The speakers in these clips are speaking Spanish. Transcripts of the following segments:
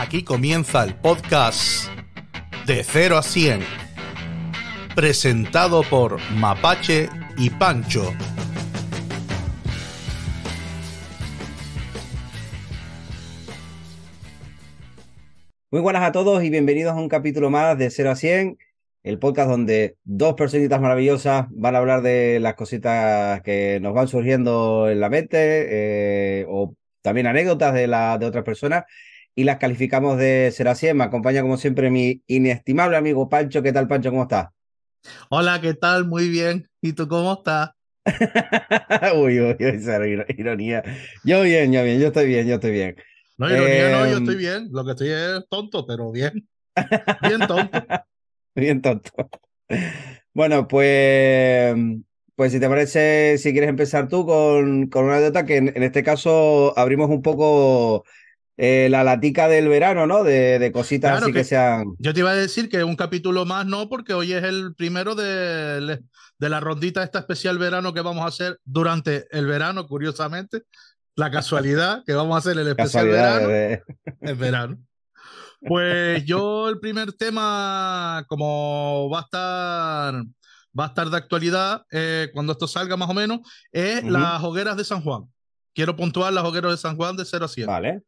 Aquí comienza el podcast de 0 a 100, presentado por Mapache y Pancho. Muy buenas a todos y bienvenidos a un capítulo más de 0 a 100, el podcast donde dos personitas maravillosas van a hablar de las cositas que nos van surgiendo en la mente eh, o también anécdotas de, la, de otras personas y las calificamos de 0 a 100. Me acompaña como siempre mi inestimable amigo Pancho. ¿Qué tal Pancho? ¿Cómo estás? Hola, ¿qué tal? Muy bien. ¿Y tú cómo estás? uy, uy, uy, esa ironía. Yo bien, yo bien, yo estoy bien, yo estoy bien. No, ironía no, yo estoy em, bien. Lo que estoy es tonto, pero bien. Bien tonto. bien tonto. Bueno, pues, pues si te parece, si quieres empezar tú con, con una anécdota que en, este caso abrimos un poco eh, la latica del verano, ¿no? De, de cositas así que, sean. Yo te iba a decir que un capítulo más no, porque hoy es el primero de, de la rondita esta especial verano que vamos a hacer durante el verano, curiosamente la casualidad que vamos a hacer el especial verano. En verano. Pues yo el primer tema, como va a estar, va a estar de actualidad eh, cuando esto salga más o menos, es las hogueras de San Juan. Quiero puntuar las hogueras de San Juan de 0 a 100. Vale.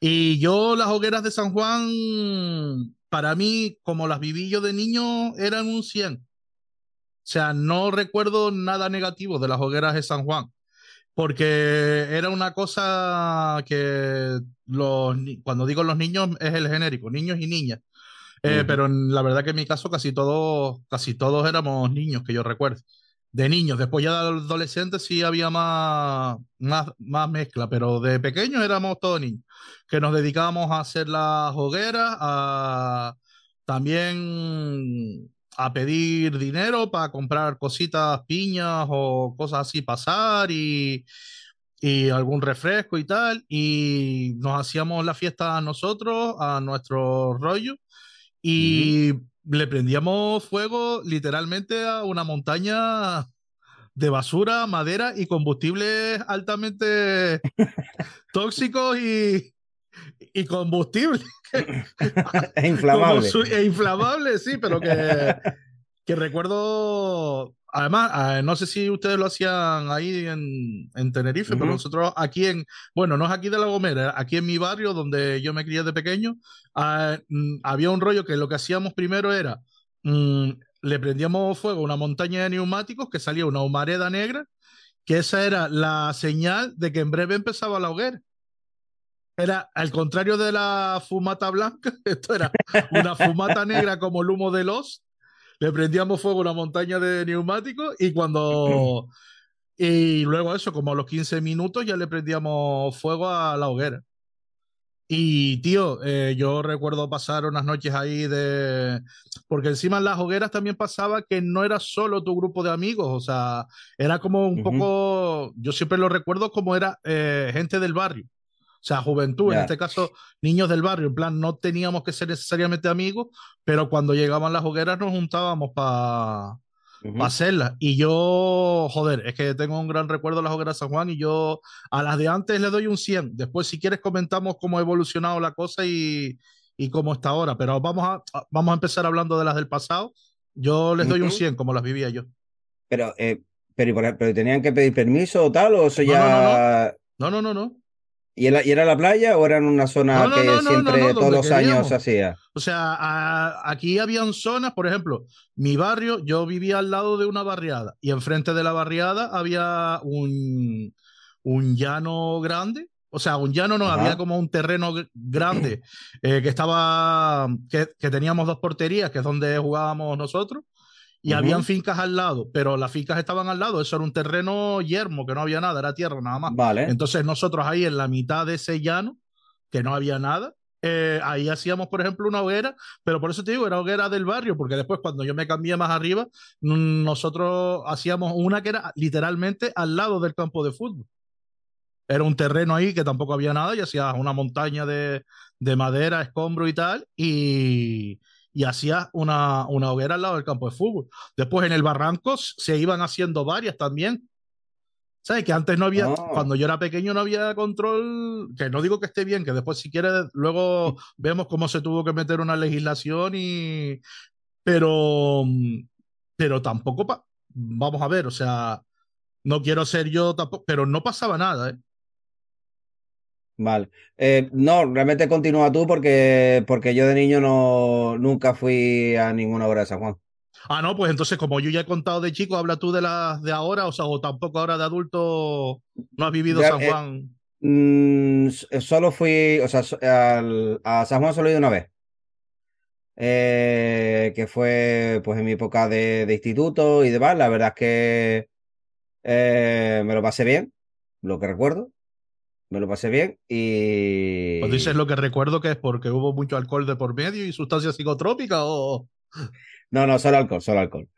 Y yo las hogueras de San Juan, para mí, como las viví yo de niño, eran un 100. O sea, no recuerdo nada negativo de las hogueras de San Juan porque era una cosa que los, cuando digo los niños es el genérico, niños y niñas. Eh, pero la verdad que en mi caso casi todos, casi todos éramos niños, que yo recuerdo. De niños, después ya de adolescentes sí había más, más, más mezcla, pero de pequeños éramos todos niños, que nos dedicábamos a hacer las hogueras, a también a pedir dinero para comprar cositas, piñas o cosas así, pasar y, y algún refresco y tal. Y nos hacíamos la fiesta a nosotros, a nuestro rollo, y le prendíamos fuego literalmente a una montaña de basura, madera y combustibles altamente tóxicos y, y combustible. es inflamable. es inflamable, sí, pero que, que recuerdo. Además, ah, no sé si ustedes lo hacían ahí en, en Tenerife, pero nosotros aquí en, bueno, no es aquí de La Gomera, aquí en mi barrio donde yo me crié de pequeño, ah, mm, había un rollo que lo que hacíamos primero era, mm, le prendíamos fuego a una montaña de neumáticos que salía una humareda negra, que esa era la señal de que en breve empezaba la hoguera. Era al contrario de la fumata blanca, esto era una fumata negra como el humo de los. Le prendíamos fuego a una montaña de neumáticos y cuando. Y luego, eso, como a los 15 minutos, ya le prendíamos fuego a la hoguera. Y tío, eh, yo recuerdo pasar unas noches ahí de. Porque encima en las hogueras también pasaba que no era solo tu grupo de amigos, o sea, era como un poco. Yo siempre lo recuerdo como era eh, gente del barrio. O sea, juventud, en este caso, niños del barrio. En plan, no teníamos que ser necesariamente amigos, pero cuando llegaban las hogueras nos juntábamos para hacerlas. Y yo, joder, es que tengo un gran recuerdo de las hogueras San Juan y yo a las de antes le doy un 100. Después, si quieres, comentamos cómo ha evolucionado la cosa y, y cómo está ahora. Pero vamos a, vamos a empezar hablando de las del pasado. Yo les doy un 100, como las vivía yo. Pero, eh, pero, pero, tenían que pedir permiso o tal, o eso ya. no, no, no. no. ¿Y era, la playa o era en una zona que siempre todos los años hacía? O sea, aquí habían zonas, por ejemplo, mi barrio, yo vivía al lado de una barriada y enfrente de la barriada había un, un llano grande. O sea, un llano no, había como un terreno grande eh, que estaba, que, que teníamos dos porterías, que es donde jugábamos nosotros y habían fincas al lado, pero las fincas estaban al lado, eso era un terreno yermo, que no había nada, era tierra nada más. Vale. Entonces nosotros ahí en la mitad de ese llano, que no había nada, eh, ahí hacíamos, por ejemplo, una hoguera, pero por eso te digo, era hoguera del barrio, porque después cuando yo me cambié más arriba, mm, nosotros hacíamos una que era literalmente al lado del campo de fútbol. Era un terreno ahí que tampoco había nada y hacías una montaña de, de madera, escombro y tal, y, y hacía una, una hoguera al lado del campo de fútbol. Después en el barranco se iban haciendo varias también. ¿Sabes? Que antes no había, cuando yo era pequeño no había control, que no digo que esté bien, que después si quieres, luego vemos cómo se tuvo que meter una legislación y... Pero, pero tampoco, vamos a ver, o sea, no quiero ser yo tampoco, pero no pasaba nada, ¿eh? Vale. Eh, no, realmente continúa tú porque, porque yo de niño no, nunca fui a ninguna obra de San Juan. Ah, no, pues entonces, como yo ya he contado de chico, habla tú de las de ahora, o sea, o tampoco ahora de adulto no has vivido San eh, Juan. Mm, eh, solo fui, o sea, a San Juan solo he ido una vez. Eh, que fue pues en mi época de, instituto y demás. La verdad es que me lo pasé bien, lo que recuerdo. Me lo pasé bien y. Pues dices lo que recuerdo que es porque hubo mucho alcohol de por medio y sustancias psicotrópicas o. No, no, solo alcohol, solo alcohol.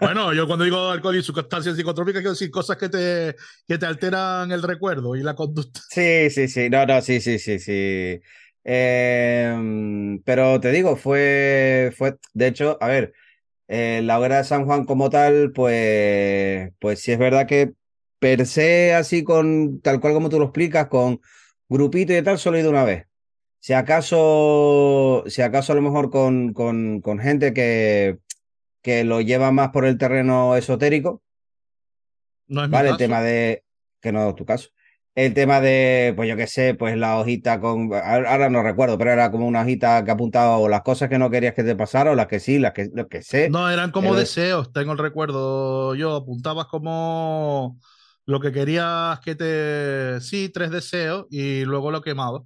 Bueno, yo cuando digo alcohol y sustancias psicotrópicas quiero decir cosas que te, que te alteran el recuerdo y la conducta. Sí, sí, sí, no, no, sí, sí, sí, sí. Em, pero te digo, fue, fue, de hecho, a ver, eh, la obra de San Juan como tal, pues, pues sí es verdad que per se, así con, tal cual como tú lo explicas, con grupito y tal, solo he ido una vez. Si acaso, si acaso a lo mejor con, con, con gente que, que lo lleva más por el terreno esotérico. No es vale, el tema de. Que no es tu caso. El tema de, pues yo qué sé, pues la hojita con. Ahora no recuerdo, pero era como una hojita que apuntaba o las cosas que no querías que te pasaran, o las que sí, las que, lo que sé. No, eran como deseos, tengo el recuerdo. Yo apuntabas como lo que querías que te. Sí, tres deseos y luego lo quemabas.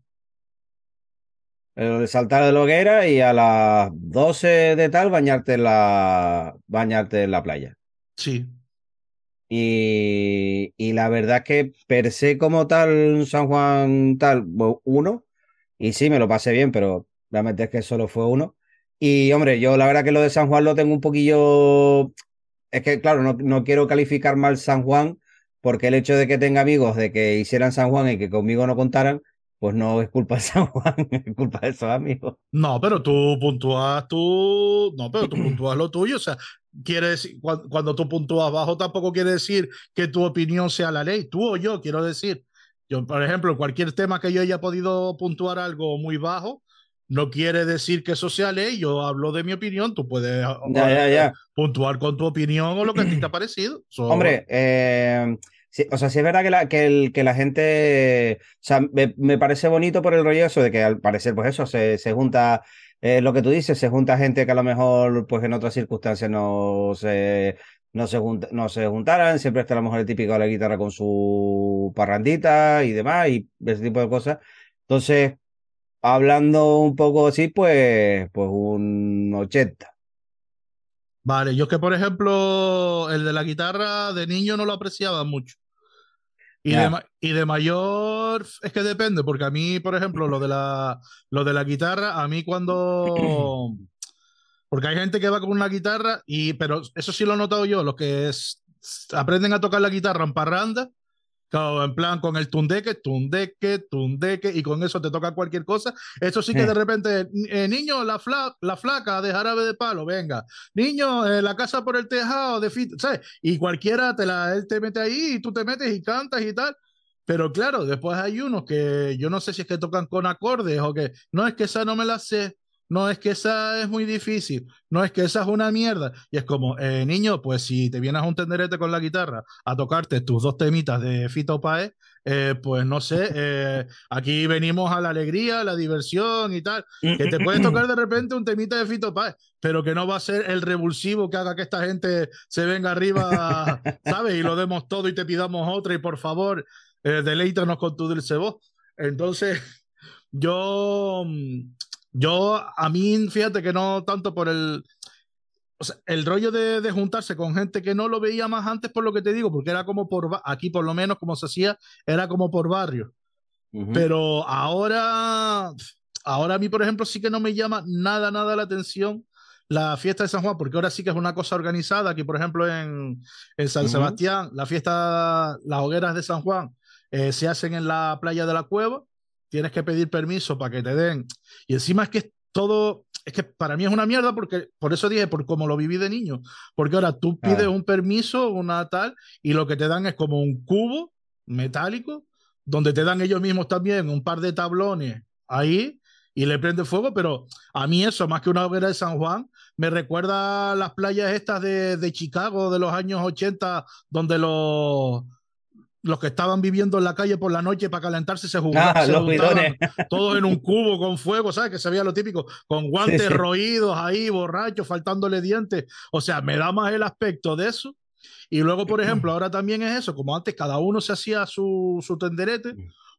Lo de saltar de la hoguera y a las 12 de tal bañarte en la, bañarte en la playa. Sí. Y, y la verdad que per se como tal, San Juan tal, uno. Y sí, me lo pasé bien, pero realmente es que solo fue uno. Y hombre, yo la verdad que lo de San Juan lo tengo un poquillo... Es que claro, no, no quiero calificar mal San Juan porque el hecho de que tenga amigos de que hicieran San Juan y que conmigo no contaran, pues no es culpa de San Juan, es culpa de esos amigos. No, pero tú puntúas tú, no, pero tú puntúas lo tuyo, o sea, quiere decir, cuando, tú puntúas bajo tampoco quiere decir que tu opinión sea la ley, tú o yo, quiero decir. Yo, por ejemplo, cualquier tema que yo haya podido puntuar algo muy bajo, no quiere decir que eso sea ley, yo hablo de mi opinión, tú puedes puntuar con tu opinión o lo que a ti te ha parecido. Hombre, eh, o sea, sí es verdad que la, que el, que la gente, o sea, me, parece bonito por el rollo eso de que al parecer, pues eso, se, se junta, eh, lo que tú dices, se junta gente que a lo mejor, pues en otras circunstancias no se, no se, no se juntaran, siempre está a lo mejor el típico de la guitarra con su parrandita y demás, y ese tipo de cosas. Entonces, hablando un poco así, pues, pues un 80. Vale, yo es que por ejemplo, el de la guitarra de niño no lo apreciaba mucho. Y, de, y de mayor es que depende, porque a mí, por ejemplo, lo de la, lo de la guitarra, a mí cuando... Porque hay gente que va con una guitarra, y, pero eso sí lo he notado yo, los que aprenden a tocar la guitarra en parranda, en plan con el tundeque, tundeque, tundeque, y con eso te toca cualquier cosa. Eso sí que de repente, eh, niño, la, la flaca de jarabe de palo, venga. Niño, eh, la casa por el tejado de fit, ¿sabes? Y cualquiera te la, él te mete ahí y tú te metes y cantas y tal. Pero claro, después hay unos que yo no sé si es que tocan con acordes o que no es que esa no me la sé no es que esa es muy difícil, no es que esa es una mierda. Y es como, eh, niño, pues si te vienes a un tenderete con la guitarra a tocarte tus dos temitas de Fito Paez, eh, pues no sé, eh, aquí venimos a la alegría, la diversión y tal, que te puedes tocar de repente un temita de Fito Paez, pero que no va a ser el revulsivo que haga que esta gente se venga arriba, ¿sabes? Y lo demos todo y te pidamos otra y por favor, deleítanos con tu dulce voz. Entonces, yo mm, yo, a mí, fíjate que no tanto por el, o sea, el rollo de, de, juntarse con gente que no lo veía más antes por lo que te digo, porque era como por, aquí por lo menos como se hacía, era como por barrio. Pero ahora, ahora a mí, por ejemplo, sí que no me llama nada, nada la atención la fiesta de San Juan, porque ahora sí que es una cosa organizada, aquí por ejemplo en, en San Sebastián, la fiesta, las hogueras de San Juan eh, se hacen en la playa de la cueva tienes que pedir permiso para que te den. Y encima es que es todo, es que para mí es una mierda porque, por eso dije, por cómo lo viví de niño. Porque ahora tú pides un permiso, una tal, y lo que te dan es como un cubo metálico, donde te dan ellos mismos también un par de tablones ahí y le prende fuego, pero a mí eso, más que una hoguera de San Juan, me recuerda a las playas estas de, de Chicago de los años 80, donde los, los que estaban viviendo en la calle por la noche para calentarse se jugaban, ah, todos en un cubo con fuego, ¿sabes? Que se veía lo típico, con guantes roídos ahí, borrachos, faltándole dientes. O sea, me da más el aspecto de eso. Y luego, por ejemplo, ahora también es eso, como antes cada uno se hacía su, su tenderete,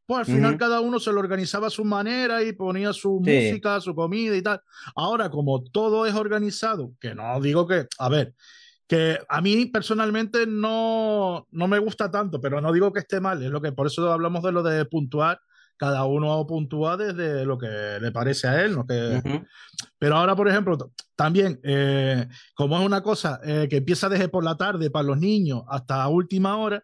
pues al final cada uno se lo organizaba a su manera y ponía su música, su comida y tal. Ahora, como todo es organizado, que no digo que, a ver, que a mí personalmente no, no me gusta tanto, pero no digo que esté mal, es lo que por eso hablamos de lo de puntuar, cada uno puntúa desde lo que le parece a él, ¿no? que... pero ahora, por ejemplo, también, eh, como es una cosa eh, que empieza desde por la tarde para los niños hasta última hora,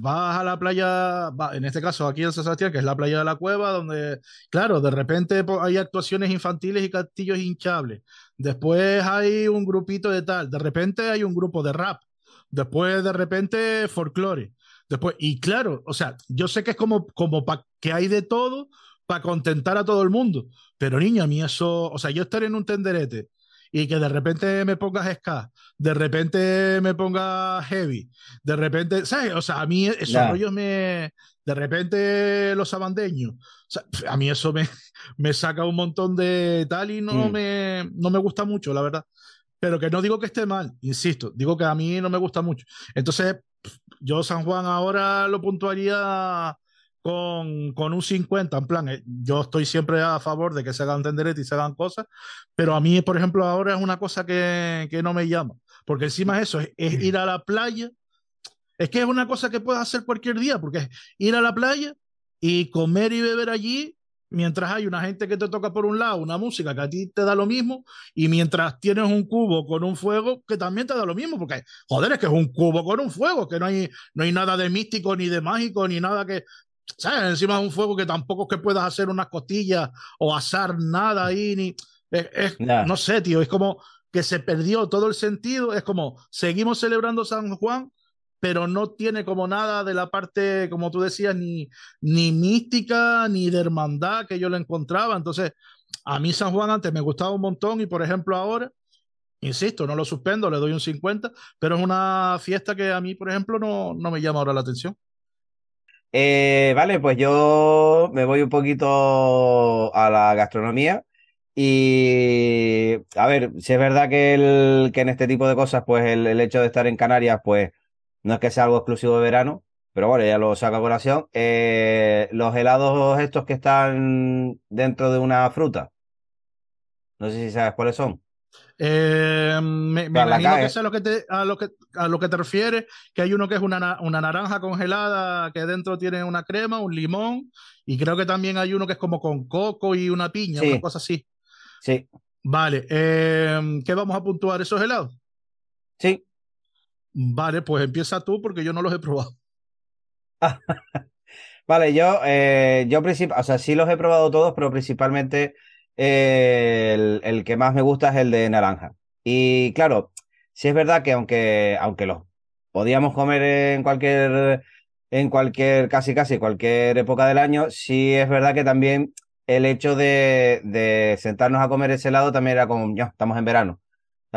vas a la playa, en este caso aquí en San Sebastián, que es la playa de la cueva, donde, claro, de repente hay actuaciones infantiles y castillos hinchables. Después hay un grupito de tal. De repente hay un grupo de rap. Después, de repente, folclore. Después, y claro, o sea, yo sé que es como, como para que hay de todo para contentar a todo el mundo. Pero niña, a mí eso, o sea, yo estar en un tenderete y que de repente me pongas ska, de repente me pongas heavy, de repente, ¿sabes? O sea, a mí esos rollos me. De repente los abandeños, o sea, a mí eso me, me saca un montón de tal y no, mm. me, no me gusta mucho, la verdad. Pero que no digo que esté mal, insisto, digo que a mí no me gusta mucho. Entonces, yo San Juan ahora lo puntuaría con, con, un 50, en plan, eh, yo estoy siempre a favor de que se hagan tenderete y se hagan cosas, pero a mí, por ejemplo, ahora es una cosa que, que no me llama, porque encima eso es, es, ir a la playa, es que es una cosa que puedes hacer cualquier día, porque es ir a la playa y comer y beber allí mientras hay una gente que te toca por un lado, una música que a ti te da lo mismo, y mientras tienes un cubo con un fuego que también te da lo mismo, porque joder, es que es un cubo con un fuego, que no hay, no hay nada de místico, ni de mágico, ni nada que, ¿sabes? Encima de un fuego que tampoco es que puedas hacer unas costillas o asar nada ahí, ni. Es, No sé, tío, es como que se perdió todo el sentido. Es como seguimos celebrando San Juan, pero no tiene como nada de la parte, como tú decías, ni, ni mística, ni de hermandad que yo le encontraba. Entonces, a mí San Juan antes me gustaba un montón y, por ejemplo, ahora. Insisto, no lo suspendo, le doy un 50, pero es una fiesta que a mí, por ejemplo, no, no me llama ahora la atención. Eh, vale, pues yo me voy un poquito a la gastronomía. Y a ver, si es verdad que, el, que en este tipo de cosas, pues el, hecho de estar en Canarias, pues no es que sea algo exclusivo de verano, pero bueno, ya lo saco a colación. Eh, los helados estos que están dentro de una fruta, no sé si sabes cuáles son. Eh, me, imagino que es a lo que, te, a, lo que, a lo que te refieres, que hay uno que es una, una naranja congelada que dentro tiene una crema, un limón, y creo que también hay uno que es como con coco y una piña, una cosa así. Sí. Vale, eh, ¿qué vamos a puntuar esos helados? Sí. Vale, pues empieza tú porque yo no los he probado. vale, yo, eh, yo o sea, sí los he probado todos, pero principalmente el, que más me gusta es el de naranja. Y claro, sí es verdad que aunque, aunque los podíamos comer en cualquier, en cualquier, casi casi cualquier época del año, sí es verdad que también el hecho de, sentarnos a comer ese helado también era como, ya, estamos en verano.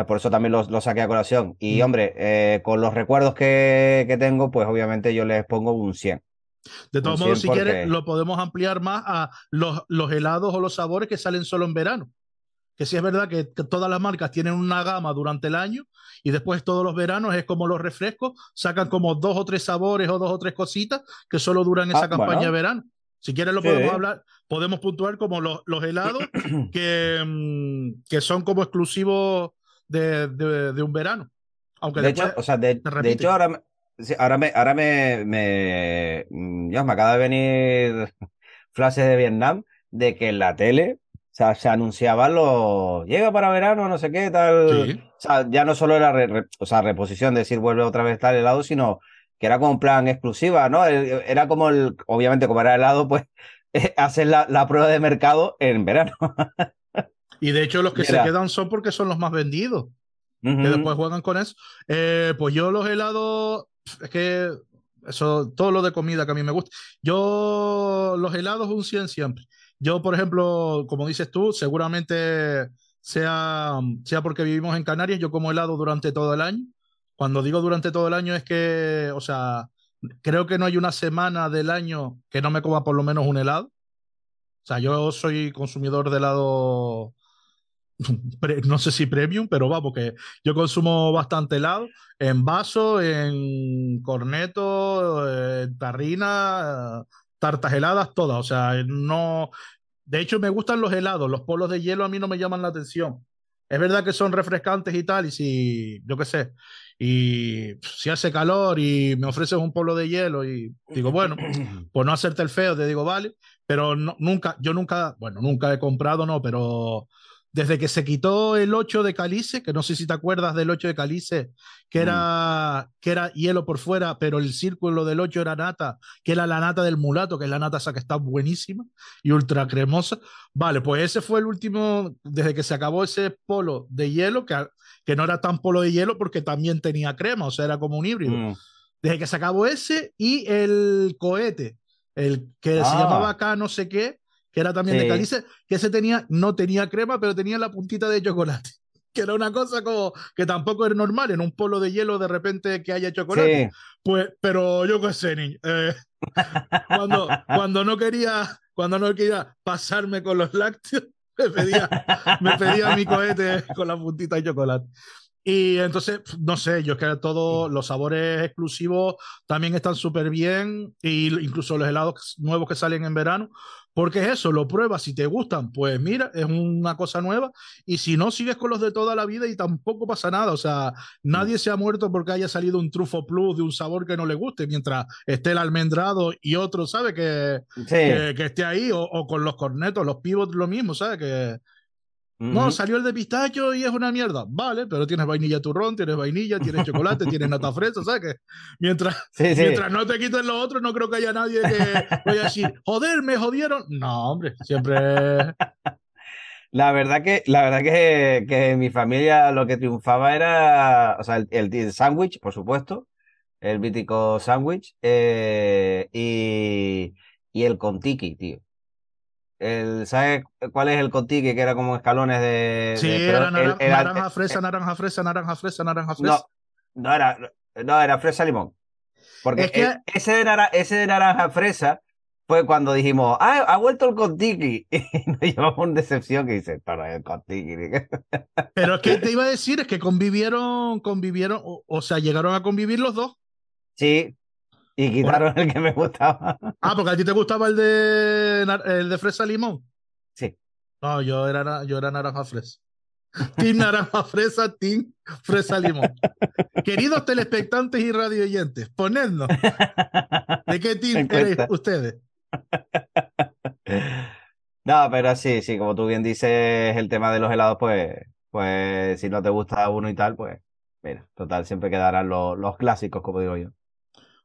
Por eso también lo, saqué a colación. Y mm. hombre, eh, con los recuerdos que, que, tengo, pues obviamente yo les pongo un 100. De todos modos, si quieres, lo podemos ampliar más a los, los, helados o los sabores que salen solo en verano. Que sí es verdad que, todas las marcas tienen una gama durante el año y después todos los veranos es como los refrescos, sacan como dos o tres sabores o dos o tres cositas que solo duran esa ah, campaña de verano. Si quieres lo podemos hablar, podemos puntuar como los, los helados que, mm, que son como exclusivos de, de, un verano. Aunque de hecho, o sea, de, de hecho ahora, ahora me, ahora me, me, mm, me acaba de venir frases de Vietnam de que en la tele o sea, se anunciaba lo llega para verano, no sé qué, tal. O sea, ya no solo era o sea, reposición, decir vuelve otra vez tal helado, sino que era como un plan exclusiva, ¿no? Era como el, obviamente, como era helado, pues hacer la, la prueba de mercado en verano. Y de hecho los que se quedan son porque son los más vendidos. Que después juegan con eso. Eh, pues yo los helados, es que eso, todo lo de comida que a mí me gusta. Yo los helados un 100 siempre. Yo, por ejemplo, como dices tú, seguramente sea, sea porque vivimos en Canarias, yo como helado durante todo el año. Cuando digo durante todo el año es que, o sea, creo que no hay una semana del año que no me coma por lo menos un helado. O sea, yo soy consumidor de helado, no sé si premium, pero va, porque yo consumo bastante helado en vaso, en corneto, en tarrina, tartas heladas, todas. O sea, no. De hecho, me gustan los helados, los polos de hielo a mí no me llaman la atención. Es verdad que son refrescantes y tal, y si, yo qué sé, y si hace calor y me ofreces un polo de hielo y digo, bueno, por no hacerte el feo, te digo, vale, pero nunca, yo nunca, bueno, nunca he comprado, no, pero desde que se quitó el 8 de Calice, que no sé si te acuerdas del 8 de Calice, que mm. era, que era hielo por fuera, pero el círculo del 8 era nata, que era la nata del mulato, que es la nata esa que está buenísima y ultra cremosa. Vale, pues ese fue el último, desde que se acabó ese polo de hielo, que, que no era tan polo de hielo porque también tenía crema, o sea, era como un híbrido. Mm. Desde que se acabó ese y el cohete, el que se ah. llamaba acá no sé qué, que era también de calice, que ese tenía, no tenía crema, pero tenía la puntita de chocolate. Que era una cosa como que tampoco es normal en un polo de hielo de repente que haya chocolate. Pues, pero yo qué sé, niño. Eh, cuando, cuando no quería, cuando no quería pasarme con los lácteos, me pedía, me pedía mi cohete con la puntita de chocolate. Y entonces, no sé, yo es que todos los sabores exclusivos también están súper bien, y incluso los helados nuevos que salen en verano, porque es eso, lo pruebas, si te gustan, pues mira, es una cosa nueva, y si no, sigues con los de toda la vida y tampoco pasa nada, o sea, nadie se ha muerto porque haya salido un trufo plus de un sabor que no le guste, mientras esté el almendrado y otro, ¿sabe? Que, que, esté ahí, o, o, con los cornetos, los pivots, lo mismo, ¿sabe? Que, no, salió el de pistacho y es una mierda. Vale, pero tienes vainilla turrón, tienes vainilla, tienes chocolate, tienes nata fresa, ¿sabes qué? Mientras, mientras no te quiten los otros, no creo que haya nadie que vaya a decir, joder, me jodieron. No, hombre, siempre. La verdad que, la verdad que, que mi familia lo que triunfaba era, o sea, el, el, sándwich, por supuesto, el mítico sándwich, eh, y, y el contiki, tío el, ¿sabes cuál es el cotique que era como escalones de. Sí, era, naranja, fresa, naranja, fresa, naranja, fresa, naranja, fresa. No, no era, no, era fresa limón. Porque ese, de naranja, ese de naranja fresa fue cuando dijimos, ah, ha vuelto el contiki. Y nos llevamos una decepción que dice, pero el contiki. Pero es que te iba a decir, es que convivieron, convivieron, o sea, llegaron a convivir los dos. Sí, y quitaron el que me gustaba. Ah, porque a ti te gustaba el de, el de fresa limón. Sí. No, yo era, yo era naranja fresa. Team naranja fresa, team fresa limón. Queridos telespectantes y radio oyentes, ponednos. ¿De qué team eres ustedes? No, pero sí, sí, como tú bien dices, el tema de los helados, pues, pues si no te gusta uno y tal, pues, mira, total, siempre quedarán los, los clásicos, como digo yo.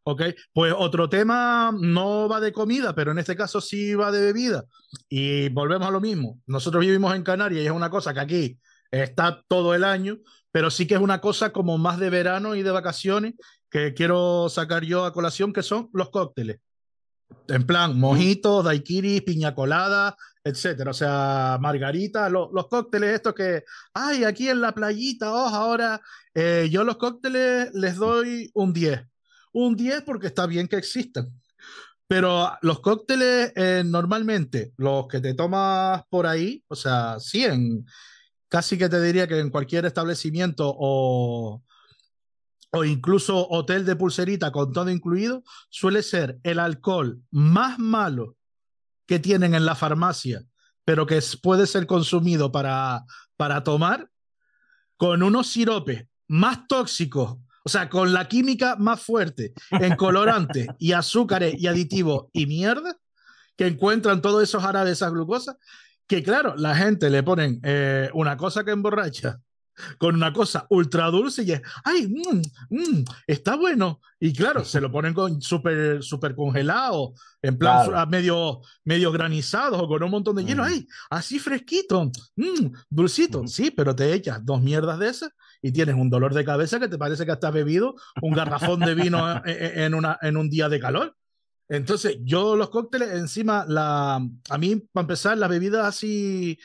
Ok, pues otro tema no va de comida, pero en este caso sí va de bebida. Y volvemos a lo mismo. Nosotros vivimos en Canarias y es una cosa que aquí está todo el año, pero sí que es una cosa como más de verano y de vacaciones que quiero sacar yo a colación, que son los cócteles. En plan, mojitos, daiquiris, piña colada, etcétera. O sea, margarita, los cócteles estos que, ay, aquí en la playita, oh, ahora, eh, yo los cócteles les doy un 10 un 10 porque está bien que existan. Pero los cócteles, eh, normalmente, los que te tomas por ahí, o sea, sí, casi que te diría que en cualquier establecimiento o, o incluso hotel de pulserita con todo incluido, suele ser el alcohol más malo que tienen en la farmacia, pero que puede ser consumido para, para tomar, con unos siropes más tóxicos o sea, con la química más fuerte en colorantes y azúcares y aditivos y mierda que encuentran todos esos árabes, esas glucosas, que claro, la gente le ponen eh, una cosa que emborracha con una cosa ultra dulce y es, ay, mmm, mmm, está bueno. Y claro, se lo ponen con súper super congelado, en plan claro. medio, medio granizado o con un montón de hielo, mm. ay, así fresquito, mmm, dulcito. Mm. Sí, pero te echas dos mierdas de esas y tienes un dolor de cabeza que te parece que has bebido un garrafón de vino en, en, una, en un día de calor. Entonces, yo los cócteles, encima, la, a mí, para empezar, las bebidas así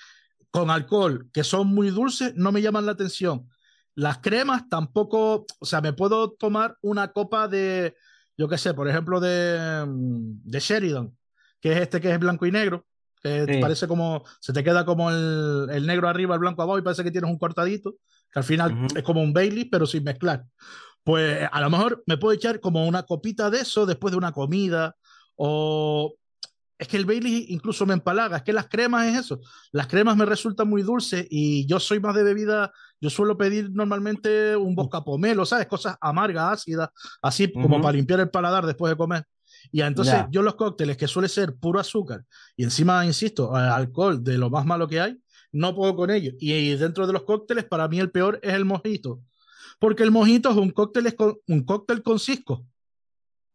con alcohol que son muy dulces no me llaman la atención. Las cremas tampoco, o sea, me puedo tomar una copa de, yo qué sé, por ejemplo, de, de Sheridan, que es este que es blanco y negro, que parece como, se te queda como el, el, negro arriba, el blanco abajo y parece que tienes un cortadito, que al final es como un Bailey, pero sin mezclar. Pues a lo mejor me puedo echar como una copita de eso después de una comida o es que el Bailey incluso me empalaga, es que las cremas es eso, las cremas me resultan muy dulces y yo soy más de bebida, yo suelo pedir normalmente un bosca pomelo, ¿sabes? Cosas amargas, ácidas, así como para limpiar el paladar después de comer. Y entonces yo los cócteles que suele ser puro azúcar y encima, insisto, alcohol de lo más malo que hay, no puedo con ello. Y dentro de los cócteles, para mí el peor es el mojito. Porque el mojito es un cóctel, un cóctel con cisco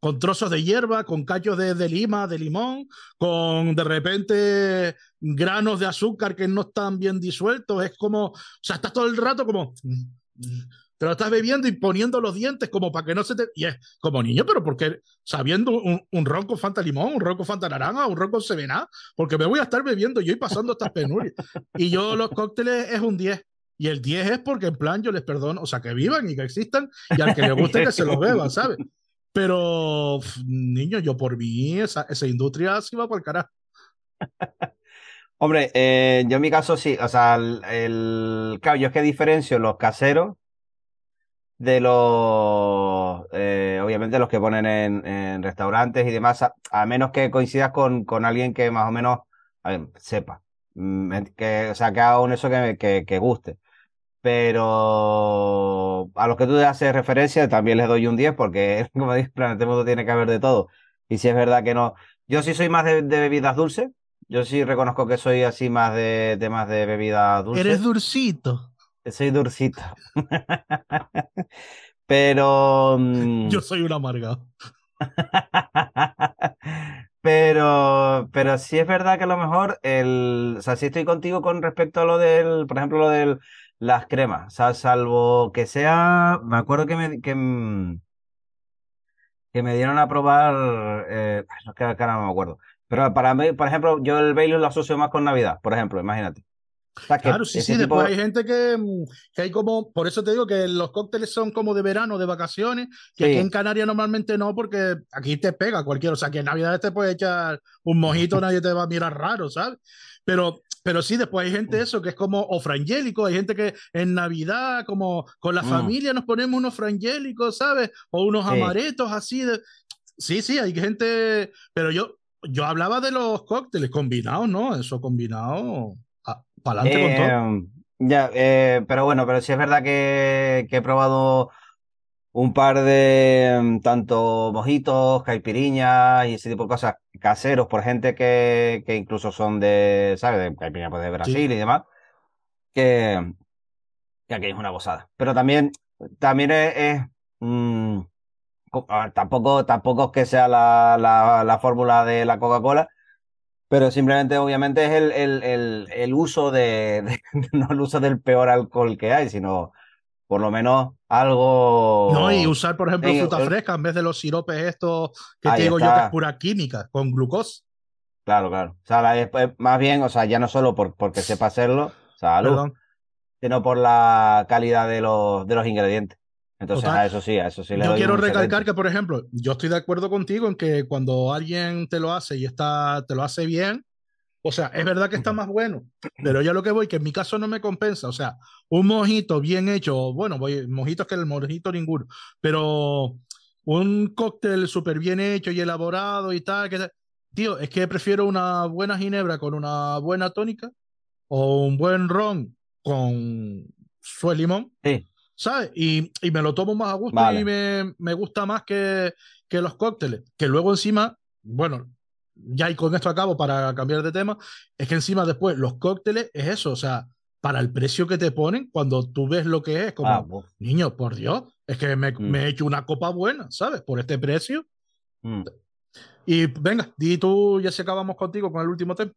con trozos de hierba, con cachos de, de, lima, de limón, con de repente granos de azúcar que no están bien disueltos. Es como, o sea, estás todo el rato como, te lo estás bebiendo y poniendo los dientes como para que no se te... Y es como niño, pero porque sabiendo un, un ronco Fanta limón, un ronco Fanta naranja, un ronco Sevená, porque me voy a estar bebiendo yo y pasando estas penurias. y yo los cócteles es un 10. Y el 10 es porque en plan yo les perdono, o sea, que vivan y que existan y al que le guste que se los beba, ¿sabes? Pero, niño, yo por mí, esa, esa industria se va por el carajo. Hombre, eh, yo en mi caso sí, o sea, el, el, claro, yo es que diferencio los caseros de los, eh, obviamente los que ponen en, restaurantes y demás, a, a, menos que coincidas con, con alguien que más o menos ver, sepa, mm, que, o sea, que haga un eso que, que, que guste pero a los que tú haces referencia también les doy un 10 porque, como dices, Planeta Mundo tiene que haber de todo. Y si es verdad que no. Yo sí soy más de, bebidas dulces. Yo sí reconozco que soy así más de temas de bebidas dulces. Eres dulcito. Soy dulcito. pero. Mm, Yo soy un amargado. pero, pero sí es verdad que a lo mejor el. O sea, sí estoy contigo con respecto a lo del. Por ejemplo, lo del las cremas. O sea, salvo que sea. Me acuerdo que me, que, mm, que me dieron a probar. Eh, no es que ahora no me acuerdo. Pero para mí, por ejemplo, yo el Bailey lo asocio más con Navidad, por ejemplo, imagínate. Claro, sí, sí, después hay gente que, mm, que, hay como, por eso te digo que los cócteles son como de verano, de vacaciones, que aquí en Canarias normalmente no, porque aquí te pega cualquiera, o sea, que en Navidad te puede echar un mojito, nadie te va a mirar raro, ¿sabes? Pero pero sí, después hay gente eso que es como ofrangélico, hay gente que en Navidad, como con la mm. familia nos ponemos unos frangélicos, ¿sabes? O unos amaretos así. De... Sí, sí, hay gente, pero yo, yo hablaba de los cócteles combinados, ¿no? Eso combinado, para adelante con todo. Em, ya, eh, pero bueno, pero sí es verdad que, que he probado un par de mm, tanto mojitos, caipiriñas y ese tipo de cosas caseros por gente que, que incluso son de, ¿sabes? De caipiriña pues de Brasil y demás, que, que aquí es una gozada. Pero también, también es, mm, tampoco, tampoco es que sea la, la, la fórmula de la Coca-Cola, pero simplemente, obviamente, es el, el, el, el uso de, de, no el uso del peor alcohol que hay, sino por lo menos algo. No, y usar, por ejemplo, fruta fresca en vez de los siropes estos que te digo yo que es pura química, con glucosa. Claro, claro. O sea, más bien, o sea, ya no solo por, porque sepa hacerlo, sea, sino por la calidad de los, de los ingredientes. Entonces, a eso sí, a eso sí le Yo quiero recalcar que, por ejemplo, yo estoy de acuerdo contigo en que cuando alguien te lo hace y está, te lo hace bien, o sea, es verdad que está más bueno, pero ya lo que voy, que en mi caso no me compensa. O sea, un mojito bien hecho, bueno, voy, mojitos que el mojito ninguno, pero un cóctel súper bien hecho y elaborado y tal, que, tío, es que prefiero una buena ginebra con una buena tónica o un buen ron con su limón. Sí. ¿Sabes? Y, y, me lo tomo más a gusto y me, me gusta más que, que los cócteles. Que luego encima, bueno, ya y con esto acabo para cambiar de tema, es que encima después los cócteles es eso, o sea, para el precio que te ponen cuando tú ves lo que es, como, Ah, niño, por Dios, es que me, Mm. me he hecho una copa buena, ¿sabes? Por este precio. mm. Y venga, di tú, ya se acabamos contigo con el último tema.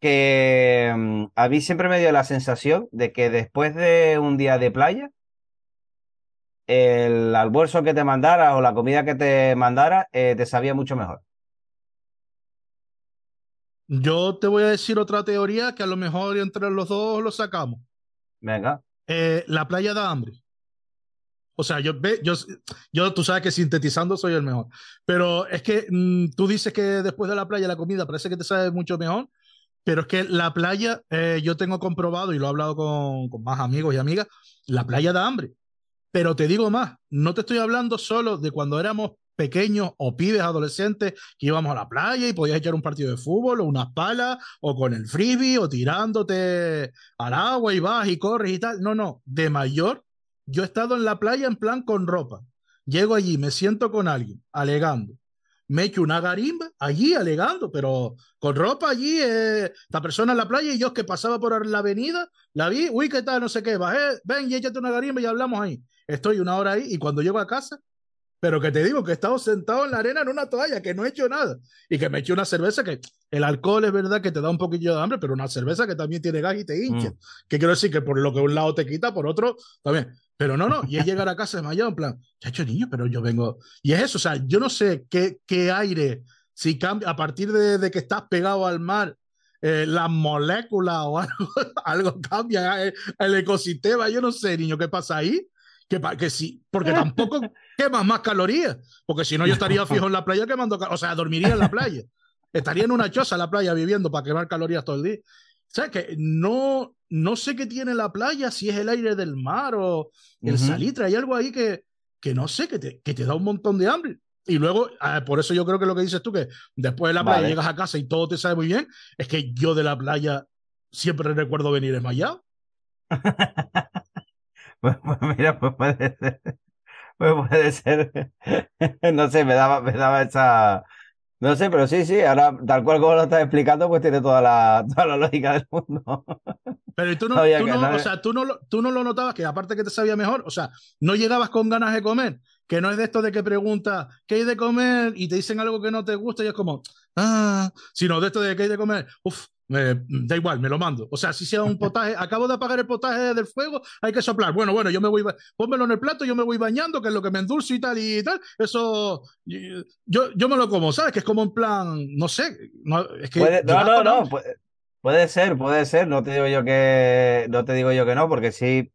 que mm, a mí siempre me dio la sensación de que después de un día de playa, el almuerzo que te mandara o la comida que te mandara eh, te sabía mucho mejor. Yo te voy a decir otra teoría que a lo mejor entre los dos lo sacamos. Venga. Eh, la playa da hambre. O sea, yo, yo, yo, tú sabes que sintetizando soy el mejor. Pero es que mm, tú dices que después de la playa la comida parece que te sabe mucho mejor. Pero es que la playa, eh, yo tengo comprobado y lo he hablado con, con más amigos y amigas, la playa da hambre. Pero te digo más, no te estoy hablando solo de cuando éramos pequeños o pibes adolescentes que íbamos a la playa y podías echar un partido de fútbol o unas palas o con el frisbee o tirándote al agua y vas y corres y tal. No, no, de mayor, yo he estado en la playa en plan con ropa. Llego allí, me siento con alguien, alegando. Me echo una garimba allí alegando, pero con ropa allí, eh, la persona en la playa y yo que pasaba por la avenida, la vi, uy, ¿qué tal? No sé qué, bajé, ven y échate una garimba y hablamos ahí. Estoy una hora ahí y cuando llego a casa, pero que te digo que he estado sentado en la arena en una toalla, que no he hecho nada. Y que me eché una cerveza que el alcohol es verdad que te da un poquillo de hambre, pero una cerveza que también tiene gas y te hincha. Mm. Que quiero decir que por lo que un lado te quita, por otro también. Pero no, no, y es llegar a casa desmayado en plan, chacho niño, pero yo vengo. Y es eso, o sea, yo no sé qué, qué aire, si cambia, a partir de, de que estás pegado al mar, eh, las moléculas o algo, algo cambia el, el ecosistema, yo no sé, niño, qué pasa ahí que, que sí, porque tampoco quemas más calorías, porque si no yo estaría fijo en la playa quemando, o sea, dormiría en la playa, estaría en una choza en la playa viviendo para quemar calorías todo el día. ¿Sabes que no, no sé qué tiene la playa, si es el aire del mar o el uh -huh. salitre, hay algo ahí que, que no sé, que te, que te da un montón de hambre. Y luego, eh, por eso yo creo que lo que dices tú, que después de la playa vale. llegas a casa y todo te sabe muy bien, es que yo de la playa siempre recuerdo venir desmayado. Pues, mira, pues puede ser. Pues puede ser. No sé, me daba, me daba esa. No sé, pero sí, sí, ahora tal cual como lo estás explicando, pues tiene toda la, toda la lógica del mundo. Pero tú no, tú no, o sea, tú no, tú no lo notabas, que aparte que te sabía mejor, o sea, no llegabas con ganas de comer, que no es de esto de que preguntas qué hay de comer y te dicen algo que no te gusta y es como, ah, sino de esto de qué hay de comer, uff, me, da igual, me lo mando. O sea, si sea un potaje, acabo de apagar el potaje del fuego, hay que soplar. Bueno, bueno, yo me voy, pónmelo en el plato, yo me voy bañando, que es lo que me endulce y tal y tal. Eso, yo, yo me lo como, ¿sabes? Que es como en plan, no sé, no, es que. Puede, no, no, no, puede, puede, ser, puede ser. No te digo yo que, no te digo yo que no, porque sí.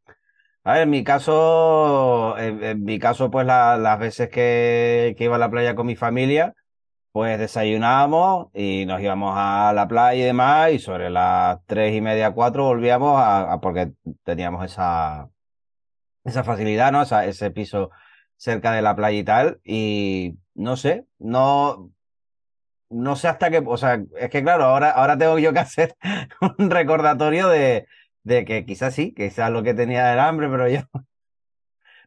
A ver, en mi caso, en, en mi caso, pues la, las veces que, que iba a la playa con mi familia, pues desayunábamos y nos íbamos a la playa y demás, y sobre las tres y media, cuatro volvíamos a, a porque teníamos esa, esa facilidad, ¿no? Esa, ese piso cerca de la playa y tal, y no sé, no, no sé hasta qué, o sea, es que claro, ahora, ahora tengo yo que hacer un recordatorio de, de que quizás sí, quizás lo que tenía era hambre, pero yo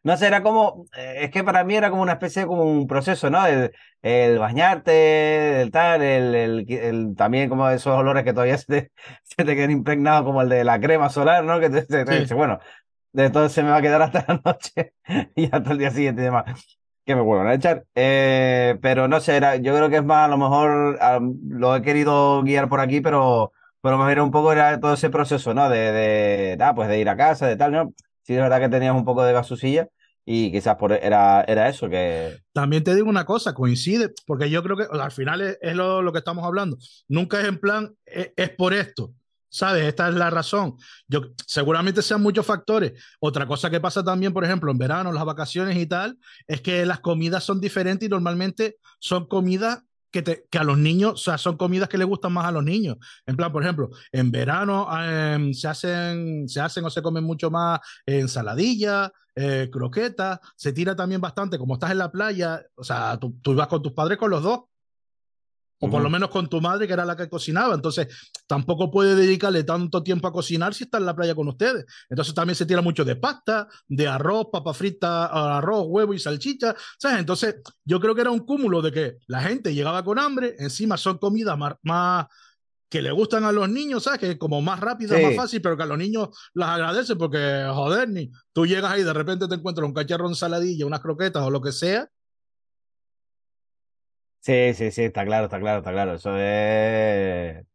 no sé, era como, es que para mí era como una especie de como un proceso, ¿no? El, el bañarte, el tal, el, el, el, también como esos olores que todavía se te, se te quedan impregnados, como el de la crema solar, ¿no? Que te, te, te dice, bueno, de todo se me va a quedar hasta la noche y hasta el día siguiente y demás. Que me vuelvan a echar. Eh, pero no sé, era, yo creo que es más, a lo mejor lo he querido guiar por aquí, pero, pero más era un poco era todo ese proceso, ¿no? De, de, ah, pues de ir a casa, de tal, ¿no? Sí es verdad que teníamos un poco de gasusilla y quizás por era, era eso que... También te digo una cosa, coincide, porque yo creo que al final es, lo, lo, que estamos hablando. Nunca es en plan, es, es, por esto, ¿sabes? Esta es la razón. Yo, seguramente sean muchos factores. Otra cosa que pasa también, por ejemplo, en verano, las vacaciones y tal, es que las comidas son diferentes y normalmente son comidas que, te, que, a los niños, o sea, son comidas que les gustan más a los niños. En plan, por ejemplo, en verano eh, se, hacen, se hacen o se comen mucho más ensaladilla, eh, croquetas, se tira también bastante, como estás en la playa, o sea, tú, tú ibas con tus padres con los dos. O uh -huh. por lo menos con tu madre, que era la que cocinaba. Entonces, tampoco puede dedicarle tanto tiempo a cocinar si está en la playa con ustedes. Entonces, también se tira mucho de pasta, de arroz, papa frita, arroz, huevo y salchicha. ¿sabes? Entonces, yo creo que era un cúmulo de que la gente llegaba con hambre, encima son comidas más, más que le gustan a los niños, ¿sabes? Que como más rápido, más fácil, pero que a los niños las agradecen porque, joder, ni tú llegas ahí y de repente te encuentras un cacharro en saladilla, unas croquetas o lo que sea. Sí, sí, sí, está claro, está claro, está claro. Eso es.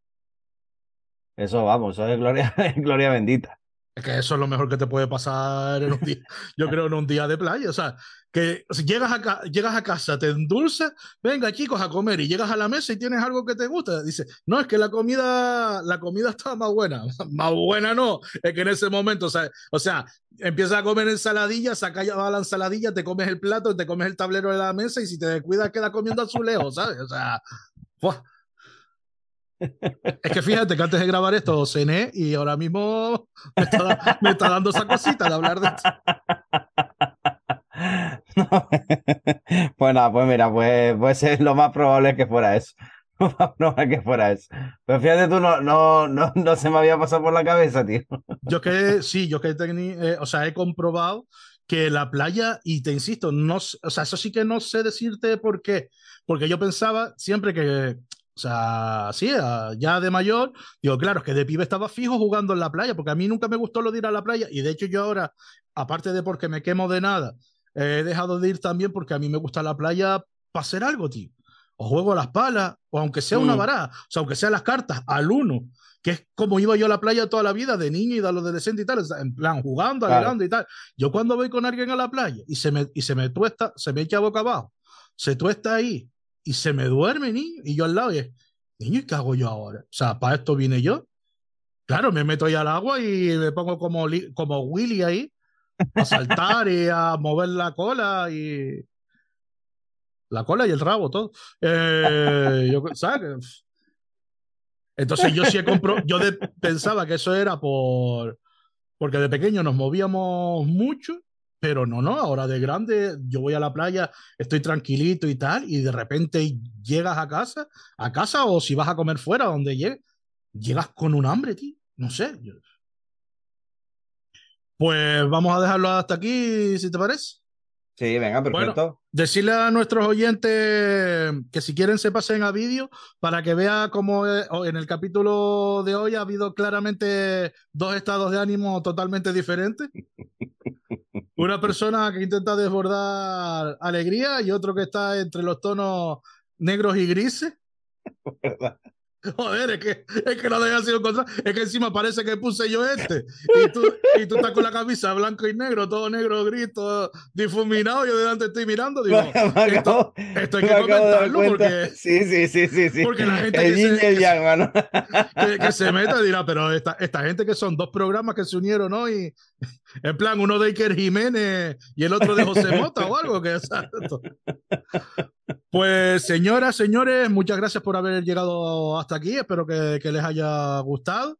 Eso, vamos, eso es gloria, gloria bendita. Es que eso es lo mejor que te puede pasar en un día, yo creo, en un día de playa. O sea, que si llegas a, llegas a casa, te endulces, venga chicos a comer y llegas a la mesa y tienes algo que te gusta. Dice, no, es que la comida, la comida está más buena. más buena no, es que en ese momento, o sea, o sea empiezas a comer ensaladilla, sacas la ensaladilla, te comes el plato, te comes el tablero de la mesa y si te descuidas queda comiendo azulejos, ¿sabes? O sea, es que fíjate que antes de grabar esto cené y ahora mismo me está, dando esa cosita de hablar de esto. pues nada, pues mira, pues, pues lo más probable que fuera eso. Lo más probable que fuera eso. Pero fíjate tú, no, no, no, no se me había pasado por la cabeza, tío. Yo que sí, yo que eh, o sea, he comprobado que la playa, y te insisto, no, o sea, eso sí que no sé decirte por qué, porque yo pensaba siempre que o sea, sí, ya de mayor, digo, claro, es que de pibe estaba fijo jugando en la playa, porque a mí nunca me gustó lo de ir a la playa, y de hecho yo ahora, aparte de porque me quemo de nada, he dejado de ir también porque a mí me gusta la playa para hacer algo, tío. O juego a las palas, o aunque sea una mm. baraja, o sea, aunque sea las cartas, al uno, que es como iba yo a la playa toda la vida, de niño y de adolescente y tal, en plan, jugando, claro. y tal. Yo cuando voy con alguien a la playa y se me, y se me tuesta, se me echa boca abajo, se tuesta ahí, y se me duerme, niño, y yo al lado, y es, niño, ¿y qué hago yo ahora? O sea, para esto vine yo. Claro, me meto ahí al agua y me pongo como, como Willy ahí, a saltar y a mover la cola y. La cola y el rabo, todo. Eh, yo, ¿sabes? Entonces yo sí he comprado, yo pensaba que eso era por, porque de pequeño nos movíamos mucho pero no, no, ahora de grande yo voy a la playa, estoy tranquilito y tal, y de repente llegas a casa, a casa o si vas a comer fuera, donde llegues, llegas con un hambre, tío. No sé. Pues vamos a dejarlo hasta aquí, si te parece. Sí, venga, perfecto. decirle a nuestros oyentes que si quieren se pasen a vídeo para que vea cómo eh, en el capítulo de hoy ha habido claramente dos estados de ánimo totalmente diferentes. Una persona que intenta desbordar alegría y otro que está entre los tonos negros y grises. Joder, es que, es que no deja sido encontrar. Es que encima parece que puse yo este. Y tú, y tú estás con la camisa blanco y negro, todo negro, gris, todo difuminado. Yo delante estoy mirando. Digo, esto, esto, hay que comentarlo porque. Sí, sí, sí, sí, sí. Porque la gente que, se, que, se meta dirá, pero esta, esta gente que son dos programas que se unieron hoy. En plan, uno de Iker Jiménez y el otro de José Mota o algo que Pues señoras, señores, muchas gracias por haber llegado hasta aquí. Espero que, les haya gustado.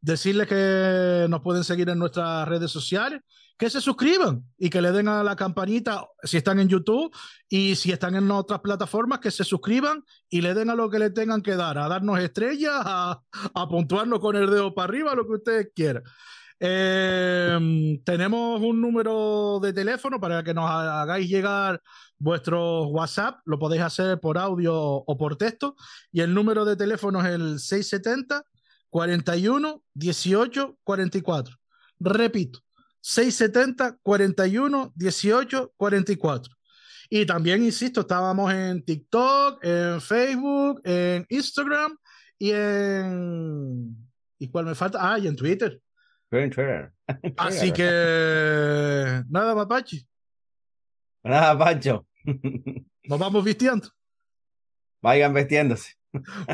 Decirles que nos pueden seguir en nuestras redes sociales, que se suscriban y que le den a la campanita si están en YouTube y si están en otras plataformas, que se suscriban y le den a lo que le tengan que dar, a darnos estrellas, a, a puntuarnos con el dedo para arriba, lo que ustedes quieran. Em, tenemos un número de teléfono para que nos hagáis llegar vuestro WhatsApp. Lo podéis hacer por audio o por texto. Y el número de teléfono es el 670 41 18 44. Repito, 670 41 18 44. Y también, insisto, estábamos en TikTok, en Facebook, en Instagram y en... ¿Y cuál me falta? Ah, y en Twitter. Así que nada, Mapachi. Nada, Pancho. Nos vamos vistiendo. Vayan vistiéndose.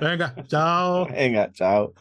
Venga, chao. Venga, chao.